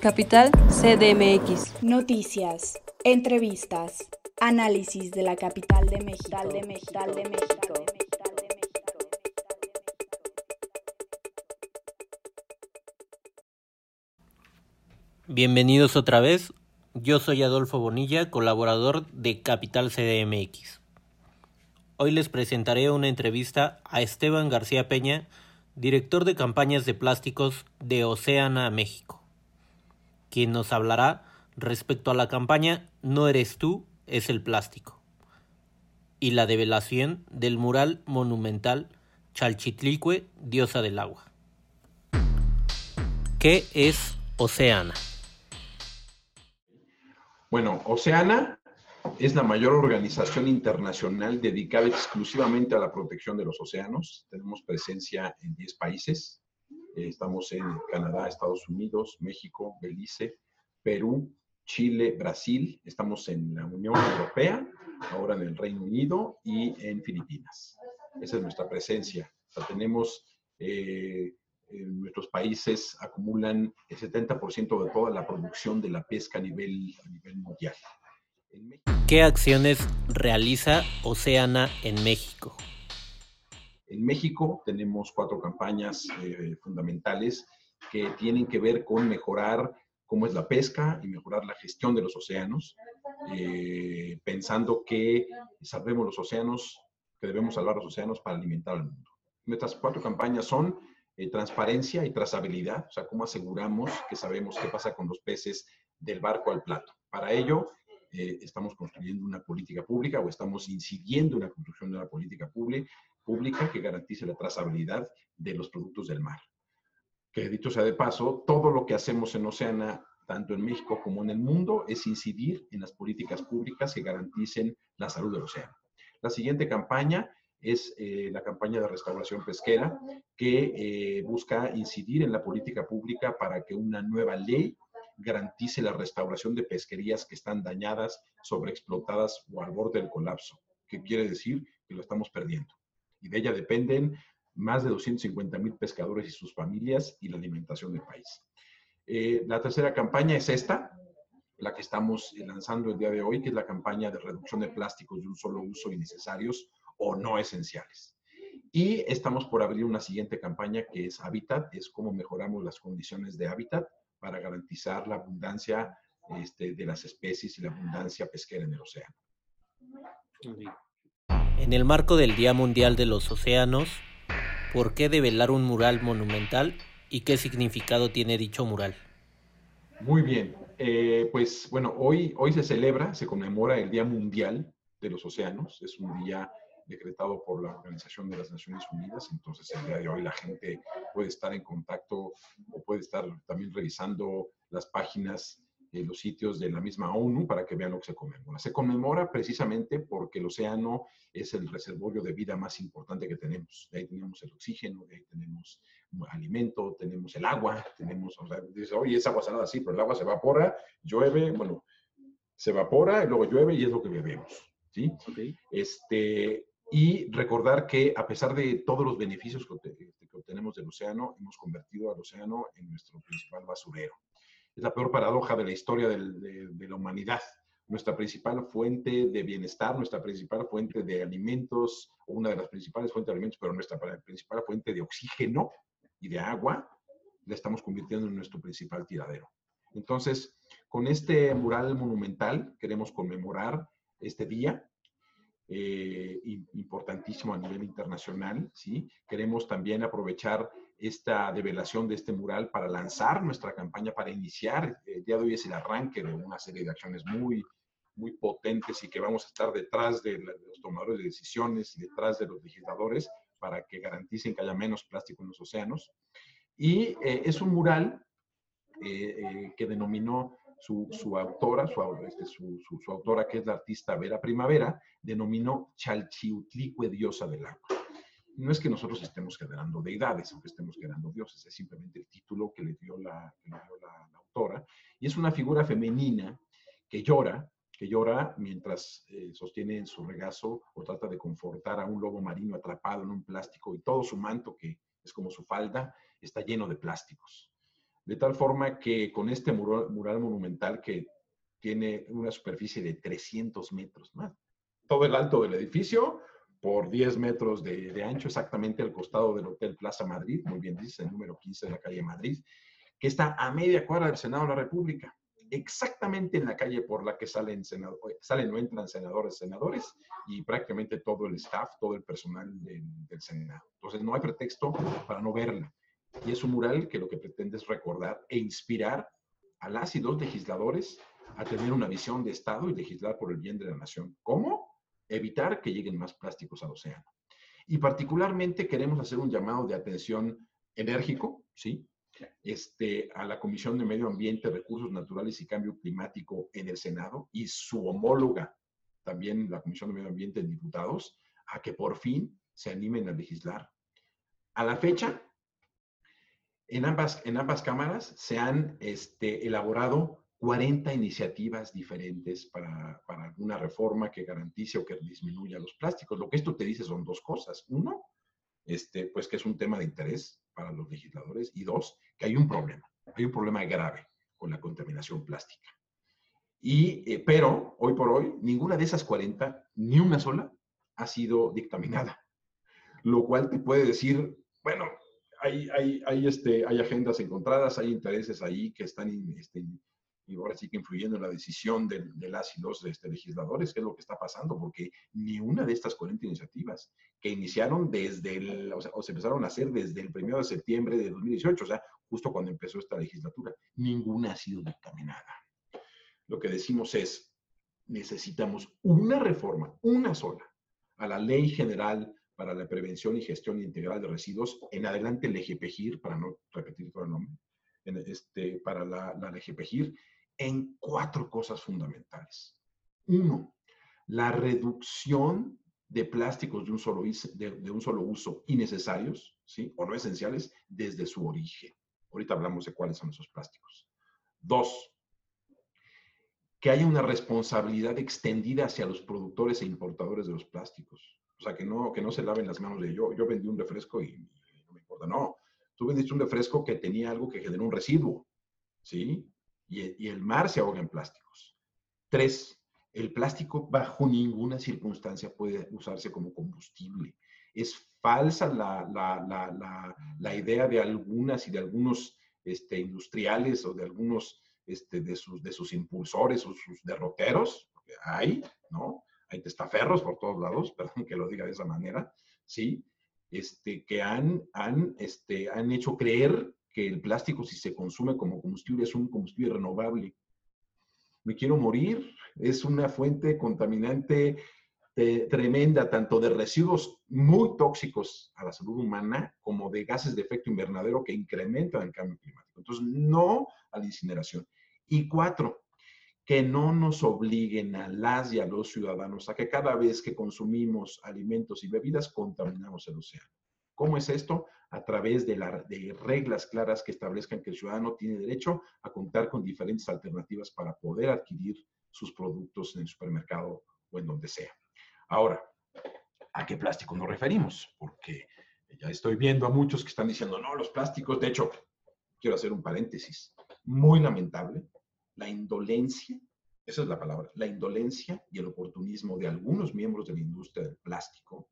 Capital CDMX. Noticias, entrevistas, análisis de la capital de México. De México, de México. Bienvenidos otra vez. Yo soy Adolfo Bonilla, colaborador de Capital CDMX. Hoy les presentaré una entrevista a Esteban García Peña, director de campañas de plásticos de Oceana México quien nos hablará respecto a la campaña No eres tú, es el plástico y la develación del mural monumental Chalchitlicue, diosa del agua. ¿Qué es Oceana? Bueno, Oceana es la mayor organización internacional dedicada exclusivamente a la protección de los océanos. Tenemos presencia en 10 países, eh, estamos en Canadá, Estados Unidos, México, Belice, Perú, Chile, Brasil. Estamos en la Unión Europea, ahora en el Reino Unido y en Filipinas. Esa es nuestra presencia. tenemos, eh, en nuestros países acumulan el 70% de toda la producción de la pesca a nivel, a nivel mundial. ¿Qué acciones realiza Oceana en México? En México tenemos cuatro campañas eh, fundamentales que tienen que ver con mejorar cómo es la pesca y mejorar la gestión de los océanos, eh, pensando que salvemos los océanos, que debemos salvar los océanos para alimentar al mundo. Nuestras cuatro campañas son eh, transparencia y trazabilidad, o sea, cómo aseguramos que sabemos qué pasa con los peces del barco al plato. Para ello, estamos construyendo una política pública o estamos incidiendo en la construcción de una política pública pública que garantice la trazabilidad de los productos del mar. Que dicho sea de paso, todo lo que hacemos en Oceana, tanto en México como en el mundo, es incidir en las políticas públicas que garanticen la salud del océano. La siguiente campaña es eh, la campaña de restauración pesquera, que eh, busca incidir en la política pública para que una nueva ley garantice la restauración de pesquerías que están dañadas, sobreexplotadas o al borde del colapso, que quiere decir que lo estamos perdiendo y de ella dependen más de 250 mil pescadores y sus familias y la alimentación del país. Eh, la tercera campaña es esta, la que estamos lanzando el día de hoy, que es la campaña de reducción de plásticos de un solo uso innecesarios o no esenciales. Y estamos por abrir una siguiente campaña que es Hábitat, es cómo mejoramos las condiciones de hábitat para garantizar la abundancia este, de las especies y la abundancia pesquera en el océano. En el marco del Día Mundial de los Océanos, ¿por qué develar un mural monumental y qué significado tiene dicho mural? Muy bien, eh, pues bueno, hoy, hoy se celebra, se conmemora el Día Mundial de los Océanos, es un día decretado por la Organización de las Naciones Unidas, entonces el día de hoy la gente puede estar en contacto o puede estar también revisando las páginas eh, los sitios de la misma ONU para que vean lo que se conmemora. Se conmemora precisamente porque el océano es el reservorio de vida más importante que tenemos. De ahí tenemos el oxígeno, de ahí tenemos alimento, tenemos el agua, tenemos, o sea, dice, oye, es agua salada, sí, pero el agua se evapora, llueve, bueno, se evapora y luego llueve y es lo que bebemos, ¿sí? Este, y recordar que a pesar de todos los beneficios que, que obtenemos del océano, hemos convertido al océano en nuestro principal basurero es la peor paradoja de la historia de, la humanidad. Nuestra principal fuente de bienestar, nuestra principal fuente de alimentos, o una de las principales fuentes de alimentos, pero nuestra principal fuente de oxígeno y de agua, la estamos convirtiendo en nuestro principal tiradero. Entonces, con este mural monumental queremos conmemorar este día, eh, importantísimo a nivel internacional, ¿sí? Queremos también aprovechar esta develación de este mural para lanzar nuestra campaña, para iniciar. El eh, día de hoy es el arranque de una serie de acciones muy, muy potentes y que vamos a estar detrás de, los tomadores de decisiones y detrás de los legisladores para que garanticen que haya menos plástico en los océanos. Y eh, es un mural eh, que denominó su, su autora, este, su, su, su, autora que es la artista Vera Primavera, denominó Chalchiutlicue, diosa del agua no es que nosotros estemos generando deidades, aunque estemos generando dioses, es simplemente el título que le dio la, autora. Y es una figura femenina que llora, que llora mientras eh, sostiene en su regazo o trata de confortar a un lobo marino atrapado en un plástico y todo su manto, que es como su falda, está lleno de plásticos. de tal forma que con este mural, mural monumental que tiene una superficie de 300 metros, más todo el alto del edificio, por 10 metros de, ancho, exactamente al costado del Hotel Plaza Madrid, muy bien dice, el número 15 de la calle Madrid, que está a media cuadra del Senado de la República, exactamente en la calle por la que salen, senado, salen o entran senadores, senadores y prácticamente todo el staff, todo el personal del Senado. Entonces no hay pretexto para no verla. Y es un mural que lo que pretende es recordar e inspirar a las y los legisladores a tener una visión de Estado y legislar por el bien de la nación. ¿Cómo? Evitar que lleguen más plásticos al océano. Y particularmente queremos hacer un llamado de atención enérgico, ¿sí? Este, a la Comisión de Medio Ambiente, Recursos Naturales y Cambio Climático en el Senado y su homóloga, también la Comisión de Medio Ambiente en diputados, a que por fin se animen a legislar. A la fecha, en ambas, en ambas cámaras se han este, elaborado 40 iniciativas diferentes para, para, alguna reforma que garantice o que disminuya los plásticos. Lo que esto te dice son dos cosas. Uno, este, pues que es un tema de interés para los legisladores. Y dos, que hay un problema. Hay un problema grave con la contaminación plástica. Y, eh, pero, hoy por hoy, ninguna de esas 40, ni una sola, ha sido dictaminada. Lo cual te puede decir, bueno, hay, hay, hay, este, hay agendas encontradas, hay intereses ahí que están este, y ahora sí que influyendo en la decisión de, de las y los este, legisladores, qué es lo que está pasando, porque ni una de estas 40 iniciativas que iniciaron desde el, o, sea, o se empezaron a hacer desde el 1 de septiembre de 2018, o sea, justo cuando empezó esta legislatura, ninguna ha sido dictaminada. Lo que decimos es, necesitamos una reforma, una sola, a la Ley General para la Prevención y Gestión Integral de Residuos, en adelante el EGPGIR, para no repetir todo el nombre, en este, para la, la LGPGIR, en cuatro cosas fundamentales. Uno, la reducción de plásticos de un solo, de, de un solo uso innecesarios, ¿sí? O no esenciales, desde su origen. Ahorita hablamos de cuáles son esos plásticos. Dos, que haya una responsabilidad extendida hacia los productores e importadores de los plásticos. O sea, que no, que no se laven las manos de yo, yo vendí un refresco y, y no me importa. No, tú vendiste un refresco que tenía algo que generó un residuo, ¿sí? Y, el mar se ahoga en plásticos. Tres, el plástico bajo ninguna circunstancia puede usarse como combustible. Es falsa la, la, la, la idea de algunas y de algunos este, industriales o de algunos este, de, sus, de sus impulsores o sus derroteros, porque hay, ¿no? Hay testaferros por todos lados, perdón que lo diga de esa manera, ¿sí? Este, que han, han, este, han hecho creer que el plástico, si se consume como combustible, es un combustible renovable. Me quiero morir, es una fuente contaminante eh, tremenda, tanto de residuos muy tóxicos a la salud humana como de gases de efecto invernadero que incrementan el cambio climático. Entonces, no a la incineración. Y cuatro, que no nos obliguen a las y a los ciudadanos a que cada vez que consumimos alimentos y bebidas contaminamos el océano. ¿Cómo es esto? A través de, la, reglas claras que establezcan que el ciudadano tiene derecho a contar con diferentes alternativas para poder adquirir sus productos en el supermercado o en donde sea. Ahora, ¿a qué plástico nos referimos? Porque ya estoy viendo a muchos que están diciendo, no, los plásticos, de hecho, quiero hacer un paréntesis, muy lamentable, la indolencia, esa es la palabra, la indolencia y el oportunismo de algunos miembros de la industria del plástico,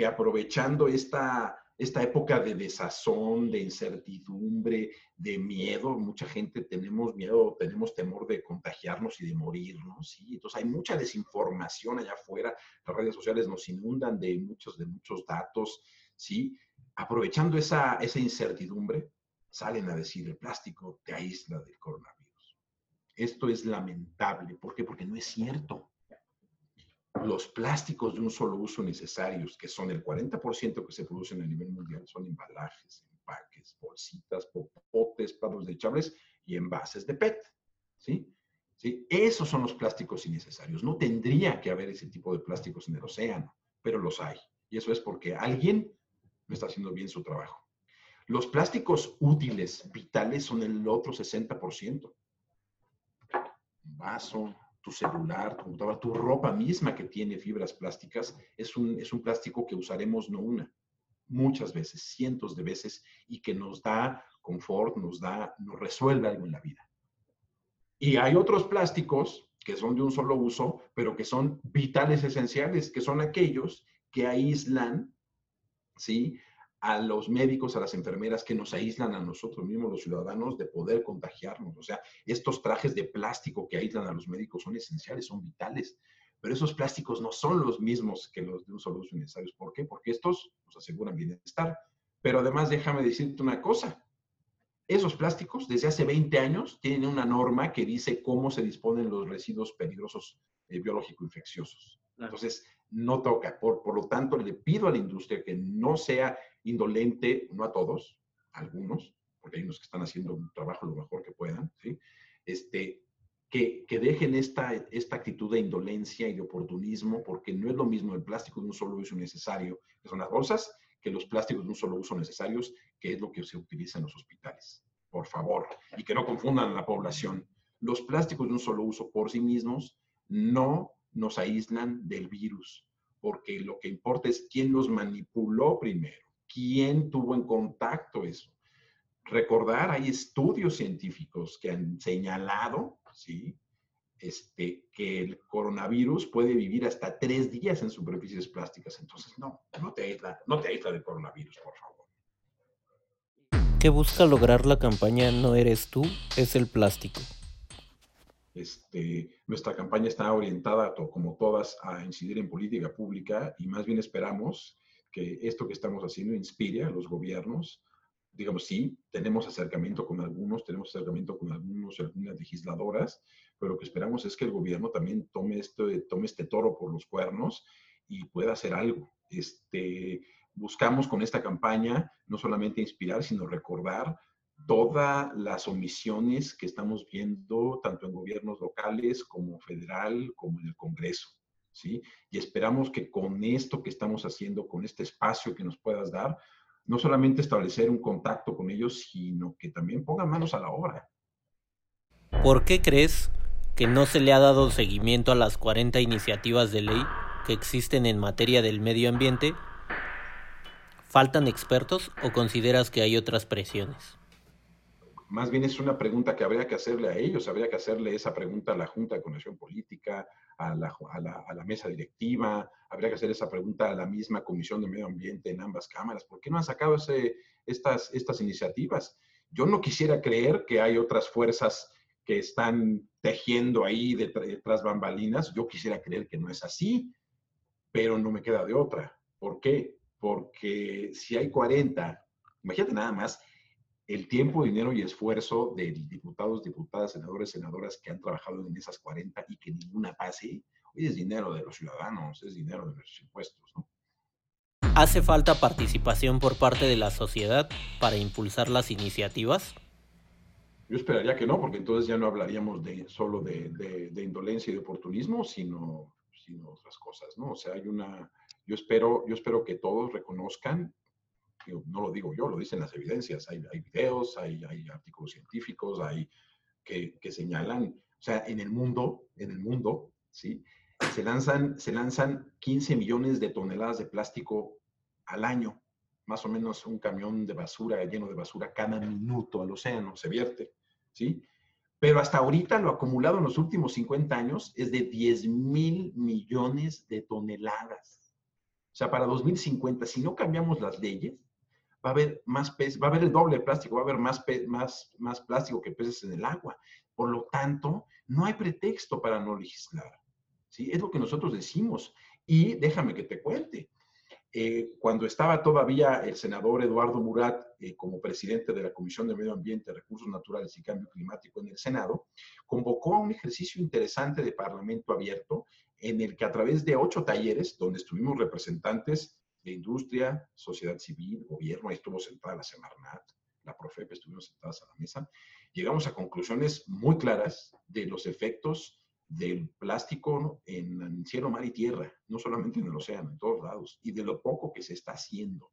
que aprovechando esta, esta época de desazón, de incertidumbre, de miedo, mucha gente tenemos miedo, tenemos temor de contagiarnos y de morirnos, ¿sí? Entonces hay mucha desinformación allá afuera, las redes sociales nos inundan de muchos, de muchos datos, ¿sí? Aprovechando esa, esa incertidumbre, salen a decir el plástico te aísla del coronavirus. Esto es lamentable, ¿por qué? Porque no es cierto los plásticos de un solo uso necesarios, que son el 40% que se producen a nivel mundial, son embalajes, empaques, bolsitas, popotes, platos desechables y envases de PET. ¿sí? ¿Sí? Esos son los plásticos innecesarios. No tendría que haber ese tipo de plásticos en el océano, pero los hay. Y eso es porque alguien no está haciendo bien su trabajo. Los plásticos útiles, vitales, son el otro 60%. Un vaso, tu celular, tu computadora, tu ropa misma que tiene fibras plásticas, es un, es un plástico que usaremos no una, muchas veces, cientos de veces, y que nos da confort, nos da, nos resuelve algo en la vida. Y hay otros plásticos que son de un solo uso, pero que son vitales esenciales, que son aquellos que aíslan, ¿sí? A los médicos, a las enfermeras que nos aíslan a nosotros mismos, los ciudadanos, de poder contagiarnos. O sea, estos trajes de plástico que aíslan a los médicos son esenciales, son vitales. Pero esos plásticos no son los mismos que los de un solo uso necesarios. ¿Por qué? Porque estos nos aseguran bienestar. Pero además, déjame decirte una cosa. Esos plásticos, desde hace 20 años, tienen una norma que dice cómo se disponen los residuos peligrosos eh, biológico-infecciosos. Entonces, no toca. Por, por lo tanto, le pido a la industria que no sea indolente, no a todos, a algunos, porque hay unos que están haciendo un trabajo lo mejor que puedan. Este, que, que, dejen esta, esta actitud de indolencia y de oportunismo, porque no es lo mismo el plástico de un solo uso necesario, que son las bolsas, que los plásticos de un solo uso necesarios, que es lo que se utiliza en los hospitales. Por favor, y que no confundan a la población. Los plásticos de un solo uso por sí mismos no nos aíslan del virus, porque lo que importa es quién los manipuló primero, quién tuvo en contacto eso. Recordar, hay estudios científicos que han señalado, ¿sí? Este, que el coronavirus puede vivir hasta tres días en superficies plásticas. Entonces, no, no te aísla, no te aísla del coronavirus, por favor. ¿Qué busca lograr la campaña No eres tú, es el plástico? Este, nuestra campaña está orientada, como todas, a incidir en política pública y más bien esperamos que esto que estamos haciendo inspire a los gobiernos. Digamos, sí, tenemos acercamiento con algunos, tenemos acercamiento con algunos, algunas legisladoras, pero lo que esperamos es que el gobierno también tome, esto, tome este toro por los cuernos y pueda hacer algo. Este, buscamos con esta campaña no solamente inspirar, sino recordar todas las omisiones que estamos viendo tanto en gobiernos locales como federal, como en el Congreso. ¿Sí? Y esperamos que con esto que estamos haciendo, con este espacio que nos puedas dar, no solamente establecer un contacto con ellos, sino que también pongan manos a la obra. ¿Por qué crees que no se le ha dado seguimiento a las 40 iniciativas de ley que existen en materia del medio ambiente? ¿Faltan expertos o consideras que hay otras presiones? más bien es una pregunta que habría que hacerle a ellos, habría que hacerle esa pregunta a la Junta de Conexión Política, a la, a la, mesa directiva, habría que hacer esa pregunta a la misma Comisión de Medio Ambiente en ambas cámaras. ¿Por qué no han sacado ese, estas, estas iniciativas? Yo no quisiera creer que hay otras fuerzas que están tejiendo ahí detrás bambalinas. Yo quisiera creer que no es así, pero no me queda de otra. ¿Por qué? Porque si hay 40, imagínate nada más, el tiempo, dinero y esfuerzo de diputados, diputadas, senadores, senadoras que han trabajado en esas 40 y que ninguna pase, hoy es dinero de los ciudadanos, es dinero de nuestros impuestos, ¿no? ¿Hace falta participación por parte de la sociedad para impulsar las iniciativas? Yo esperaría que no, porque entonces ya no hablaríamos de, solo de, de, indolencia y de oportunismo, sino, sino otras cosas, ¿no? O sea, hay una, yo espero, yo espero que todos reconozcan no lo digo yo, lo dicen las evidencias, hay, videos, hay, hay, artículos científicos, hay que, que, señalan, o sea, en el mundo, en el mundo, ¿sí? Se lanzan, se lanzan 15 millones de toneladas de plástico al año, más o menos un camión de basura lleno de basura cada minuto al océano se vierte, ¿sí? Pero hasta ahorita lo acumulado en los últimos 50 años es de 10 mil millones de toneladas. O sea, para 2050, si no cambiamos las leyes, va a haber más peces, va a haber el doble de plástico, va a haber más, más, más plástico que peces en el agua. Por lo tanto, no hay pretexto para no legislar. ¿sí? Es lo que nosotros decimos. Y déjame que te cuente. Eh, cuando estaba todavía el senador Eduardo Murat eh, como presidente de la Comisión de Medio Ambiente, Recursos Naturales y Cambio Climático en el Senado, convocó a un ejercicio interesante de Parlamento abierto en el que a través de ocho talleres, donde estuvimos representantes de industria, sociedad civil, gobierno, ahí estuvo sentada la Semarnat, la Profepe, estuvimos sentadas a la mesa, llegamos a conclusiones muy claras de los efectos del plástico en, cielo, mar y tierra, no solamente en el océano, en todos lados, y de lo poco que se está haciendo,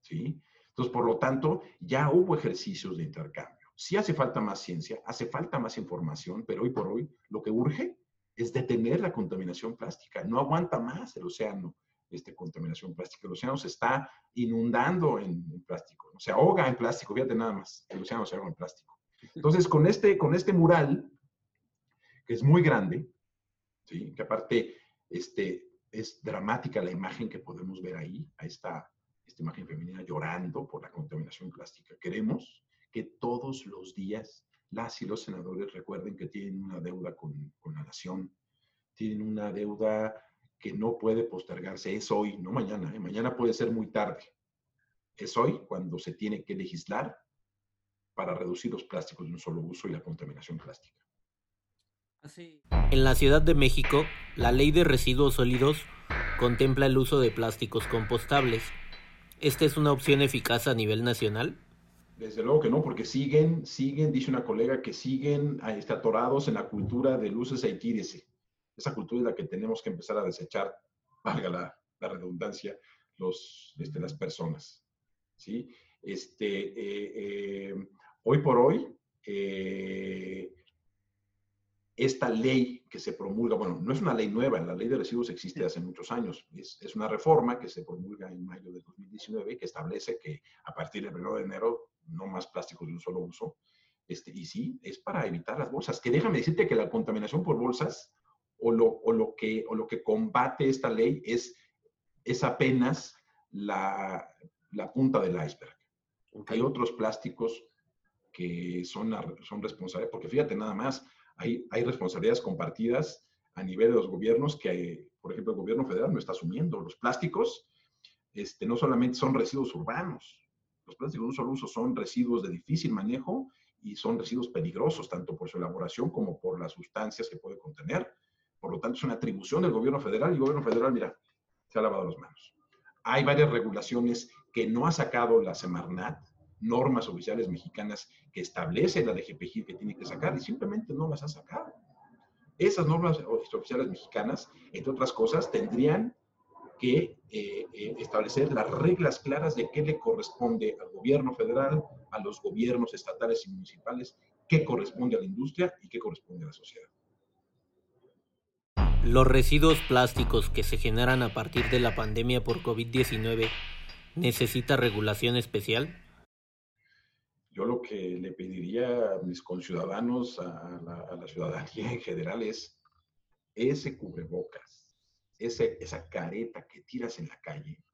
¿sí? Entonces, por lo tanto, ya hubo ejercicios de intercambio. Sí hace falta más ciencia, hace falta más información, pero hoy por hoy lo que urge es detener la contaminación plástica. No aguanta más el océano este, contaminación plástica. El océano se está inundando en, plástico, se ahoga en plástico, fíjate nada más, el océano se ahoga en plástico. Entonces, con este, con este mural, que es muy grande, ¿sí? que aparte este, es dramática la imagen que podemos ver ahí, a esta, esta imagen femenina llorando por la contaminación plástica. Queremos que todos los días las y los senadores recuerden que tienen una deuda con, con la nación, tienen una deuda que no puede postergarse, es hoy, no mañana, ¿eh? mañana puede ser muy tarde. Es hoy cuando se tiene que legislar para reducir los plásticos de un solo uso y la contaminación plástica. En la Ciudad de México, la ley de residuos sólidos contempla el uso de plásticos compostables. ¿Esta es una opción eficaz a nivel nacional? Desde luego que no, porque siguen, siguen, dice una colega, que siguen este, atorados en la cultura de luces y tírese. Esa cultura es la que tenemos que empezar a desechar, valga la, redundancia, los, este, las personas. ¿sí? Este, eh, eh, hoy por hoy, eh, esta ley que se promulga, bueno, no es una ley nueva, la ley de residuos existe hace muchos años, es, es, una reforma que se promulga en mayo de 2019 que establece que a partir del 1 de enero no más plásticos de un solo uso. Este, y sí, es para evitar las bolsas. Que déjame decirte que la contaminación por bolsas o lo, o lo, que, o lo que combate esta ley es, es apenas la, la punta del iceberg. Hay otros plásticos que son, son responsables, porque fíjate nada más, hay, hay responsabilidades compartidas a nivel de los gobiernos que, por ejemplo, el gobierno federal no está asumiendo. Los plásticos este, no solamente son residuos urbanos, los plásticos de un solo uso son residuos de difícil manejo y son residuos peligrosos, tanto por su elaboración como por las sustancias que puede contener. Por lo tanto, es una atribución del gobierno federal y el gobierno federal, mira, se ha lavado las manos. Hay varias regulaciones que no ha sacado la Semarnat, normas oficiales mexicanas que establece la DGPG que tiene que sacar y simplemente no las ha sacado. Esas normas oficiales mexicanas, entre otras cosas, tendrían que eh, eh, establecer las reglas claras de qué le corresponde al gobierno federal, a los gobiernos estatales y municipales, qué corresponde a la industria y qué corresponde a la sociedad. Los residuos plásticos que se generan a partir de la pandemia por COVID-19 necesita regulación especial? Yo lo que le pediría a mis conciudadanos, a la, ciudadanía en general, es ese cubrebocas esa careta que tiras en la calle,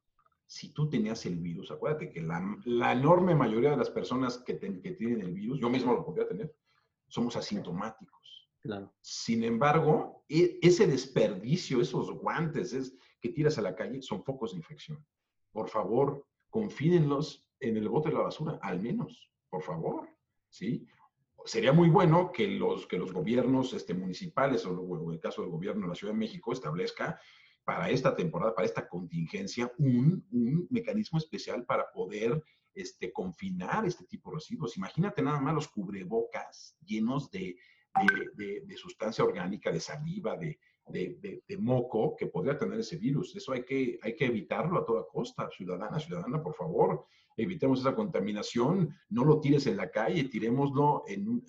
si tú tenías el virus, acuérdate que la, enorme mayoría de las personas que, que, tienen el virus, yo mismo lo podría tener, somos asintomáticos. Claro. Sin embargo, e, ese desperdicio, esos guantes es, que tiras a la calle, son focos de infección. Por favor, confídenlos en el bote de la basura, al menos, por favor. ¿sí? Sería muy bueno que los, que los gobiernos este, municipales, o en el caso del gobierno de la Ciudad de México, establezca para esta temporada, para esta contingencia, un, un mecanismo especial para poder este, confinar este tipo de residuos. Imagínate nada más los cubrebocas llenos de, de, sustancia orgánica, de saliva, de, moco que podría tener ese virus. Eso hay que, hay que evitarlo a toda costa. Ciudadana, ciudadana, por favor, evitemos esa contaminación. No lo tires en la calle, tirémoslo en,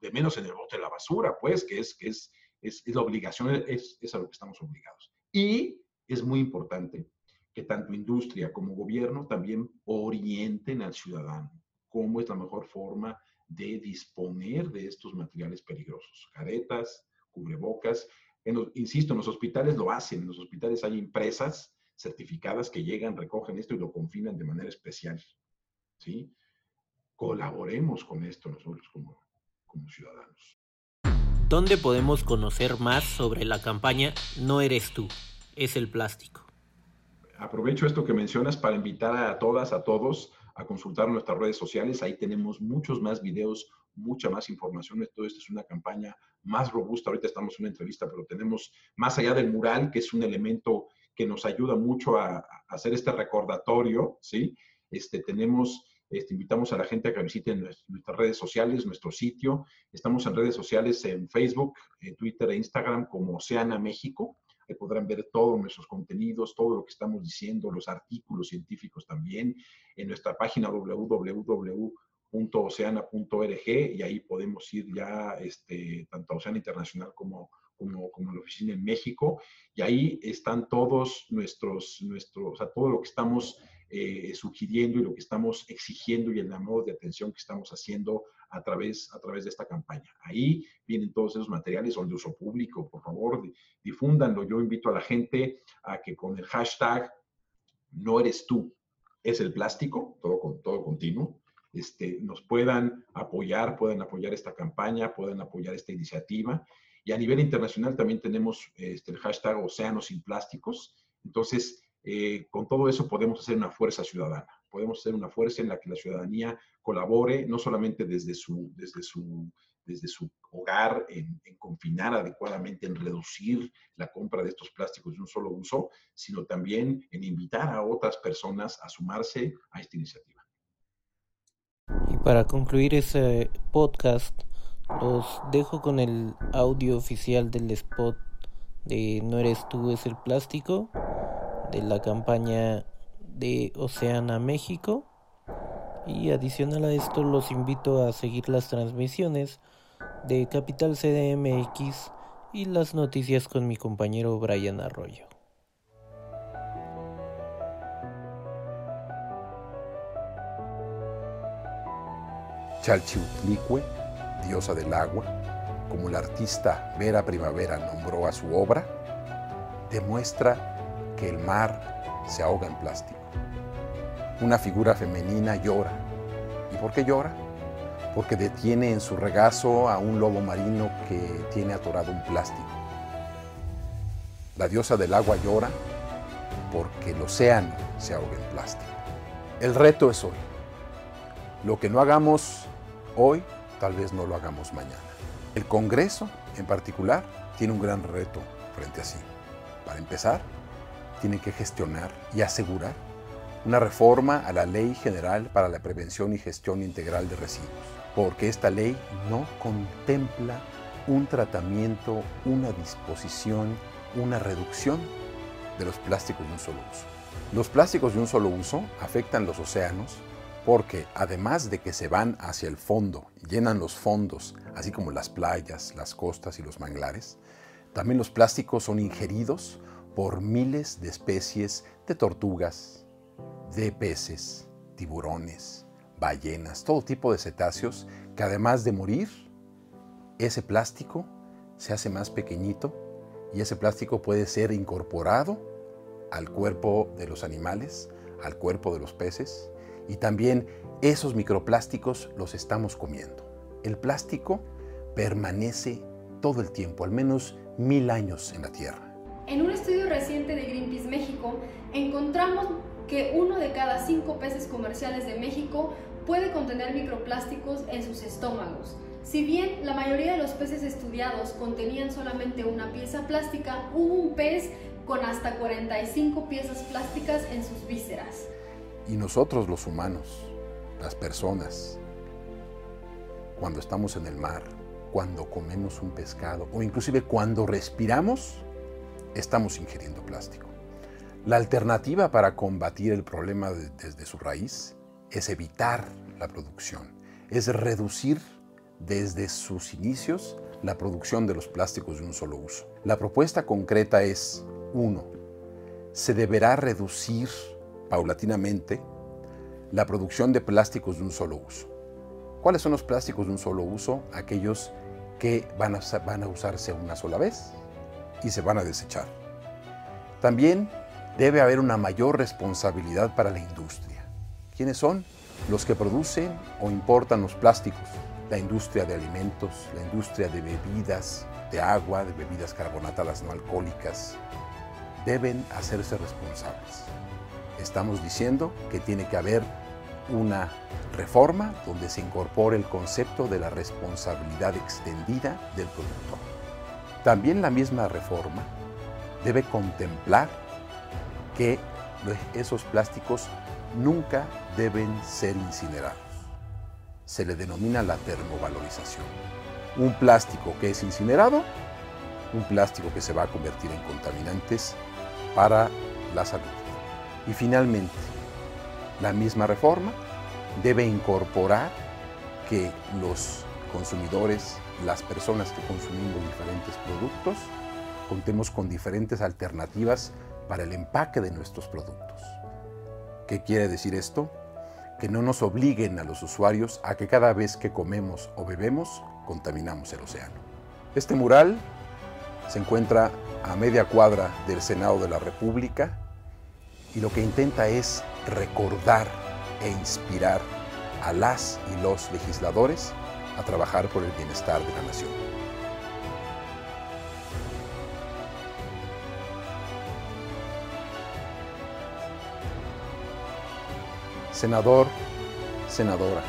de menos en el bote de la basura, pues, que es, que es, es, la obligación, es, es a lo que estamos obligados. Y es muy importante que tanto industria como gobierno también orienten al ciudadano cómo es la mejor forma de disponer de estos materiales peligrosos, caretas, cubrebocas. insisto, en los hospitales lo hacen, en los hospitales hay empresas certificadas que llegan, recogen esto y lo confinan de manera especial. ¿sí? Colaboremos con esto nosotros como, como ciudadanos. ¿Dónde podemos conocer más sobre la campaña No eres tú, es el plástico? Aprovecho esto que mencionas para invitar a todas, a todos a consultar nuestras redes sociales. Ahí tenemos muchos más videos, mucha más información. Todo esto es una campaña más robusta. Ahorita estamos en una entrevista, pero tenemos más allá del mural, que es un elemento que nos ayuda mucho a, hacer este recordatorio, ¿sí? Este, tenemos este, invitamos a la gente a que visiten nuestras redes sociales, nuestro sitio. Estamos en redes sociales en Facebook, en Twitter e Instagram como Oceana México. Podrán ver todos nuestros contenidos, todo lo que estamos diciendo, los artículos científicos también. En nuestra página www.oceana.org y ahí podemos ir ya este, tanto a Oceana Internacional como, como, como la oficina en México, y ahí están todos nuestros, nuestros o sea, todo lo que estamos eh, sugiriendo y lo que estamos exigiendo y el llamado de atención que estamos haciendo a través, a través de esta campaña. Ahí vienen todos esos materiales son de uso público, por favor, difúndanlo. Yo invito a la gente a que con el hashtag no eres tú, es el plástico, todo, con, todo continuo, este, nos puedan apoyar, puedan apoyar esta campaña, puedan apoyar esta iniciativa. Y a nivel internacional también tenemos este, el hashtag Océanos sin Plásticos. Entonces, eh, con todo eso podemos hacer una fuerza ciudadana. Podemos hacer una fuerza en la que la ciudadanía colabore, no solamente desde su, desde su, desde su hogar, en, confinar adecuadamente, en reducir la compra de estos plásticos de un solo uso, sino también en invitar a otras personas a sumarse a esta iniciativa. Y para concluir ese podcast, los dejo con el audio oficial del spot de No eres tú, es el plástico de la campaña de Oceana México. Y adicional a esto los invito a seguir las transmisiones de Capital CDMX y las noticias con mi compañero Brian Arroyo. Chalchiutlicue, diosa del agua, como el artista Vera Primavera nombró a su obra, demuestra que el mar se ahoga en plástico. Una figura femenina llora. ¿Y por qué llora? Porque detiene en su regazo a un lobo marino que tiene atorado un plástico. La diosa del agua llora porque el océano se ahoga en plástico. El reto es hoy. Lo que no hagamos hoy, tal vez no lo hagamos mañana. El Congreso, en particular, tiene un gran reto frente a sí. Para empezar, tiene que gestionar y asegurar una reforma a la Ley General para la Prevención y Gestión Integral de Residuos, porque esta ley no contempla un tratamiento, una disposición, una reducción de los plásticos de un solo uso. Los plásticos de un solo uso afectan los océanos porque además de que se van hacia el fondo, llenan los fondos, así como las playas, las costas y los manglares, también los plásticos son ingeridos por miles de especies de tortugas, de peces, tiburones, ballenas, todo tipo de cetáceos que además de morir, ese plástico se hace más pequeñito y ese plástico puede ser incorporado al cuerpo de los animales, al cuerpo de los peces y también esos microplásticos los estamos comiendo. El plástico permanece todo el tiempo, al menos mil años en la Tierra. En un estudio reciente de Greenpeace México, encontramos que uno de cada cinco peces comerciales de México puede contener microplásticos en sus estómagos. Si bien la mayoría de los peces estudiados contenían solamente una pieza plástica, hubo un pez con hasta 45 piezas plásticas en sus vísceras. Y nosotros los humanos, las personas, cuando estamos en el mar, cuando comemos un pescado o inclusive cuando respiramos, estamos ingiriendo plástico. La alternativa para combatir el problema desde su raíz es evitar la producción, es reducir desde sus inicios la producción de los plásticos de un solo uso. La propuesta concreta es, uno, se deberá reducir paulatinamente la producción de plásticos de un solo uso. ¿Cuáles son los plásticos de un solo uso? Aquellos que van a, van a usarse una sola vez y se van a desechar. También debe haber una mayor responsabilidad para la industria. ¿Quiénes son? Los que producen o importan los plásticos. La industria de alimentos, la industria de bebidas, de agua, de bebidas carbonatadas no alcohólicas, deben hacerse responsables. Estamos diciendo que tiene que haber una reforma donde se incorpore el concepto de la responsabilidad extendida del productor. También la misma reforma debe contemplar que esos plásticos nunca deben ser incinerados. Se le denomina la termovalorización. Un plástico que es incinerado, un plástico que se va a convertir en contaminantes para la salud. Y finalmente, la misma reforma debe incorporar que los consumidores, las personas que consumimos diferentes productos, contemos con diferentes alternativas para el empaque de nuestros productos. ¿Qué quiere decir esto? Que no nos obliguen a los usuarios a que cada vez que comemos o bebemos contaminamos el océano. Este mural se encuentra a media cuadra del Senado de la República y lo que intenta es recordar e inspirar a las y los legisladores a trabajar por el bienestar de la nación. Senador, senadora,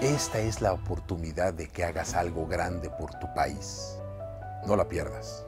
esta es la oportunidad de que hagas algo grande por tu país. No la pierdas.